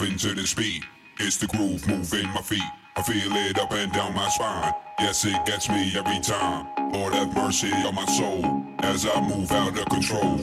Into the speed, it's the groove moving my feet. I feel it up and down my spine. Yes, it gets me every time. Lord have mercy on my soul as I move out of control.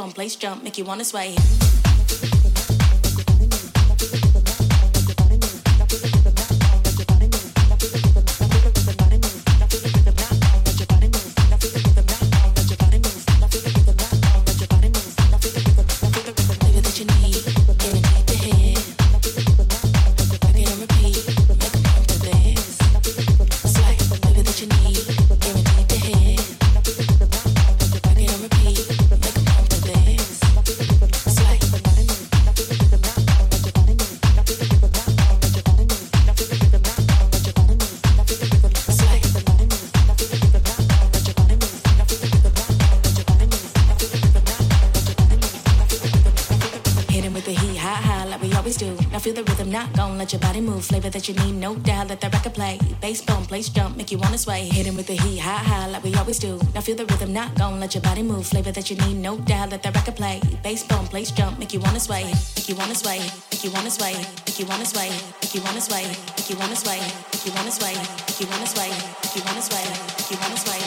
phone, place jump, make you wanna sway. that you need. No doubt, let that record play. Bass bump, place jump, make you wanna sway. Hitting with the heat, ha ha, like we always do. Now feel the rhythm, not gone. let your body move. Flavor that you need. No doubt, let that record play. Bass bump, place jump, make you wanna sway. Make you wanna sway. Make you wanna sway. Make you wanna sway. Make you wanna sway. Make you wanna sway. Make you wanna sway. Make you wanna sway. Make you wanna sway. Make you wanna sway.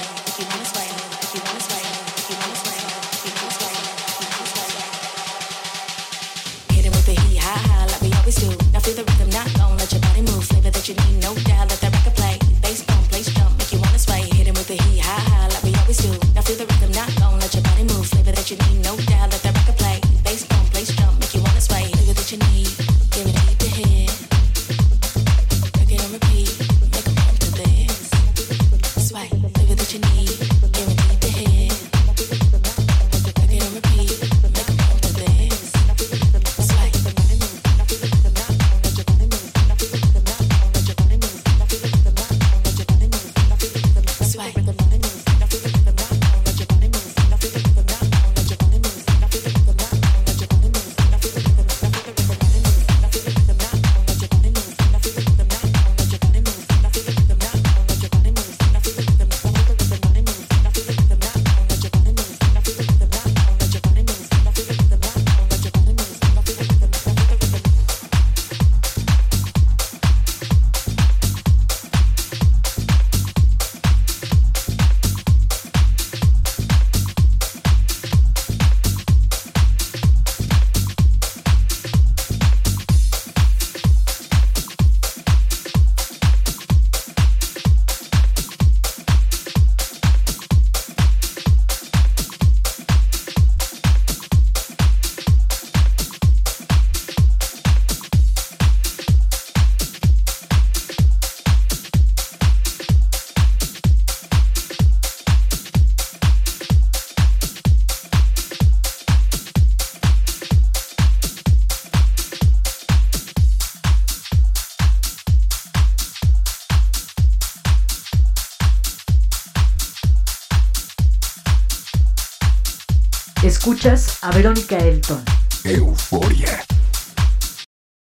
Verónica Elton. Euforia.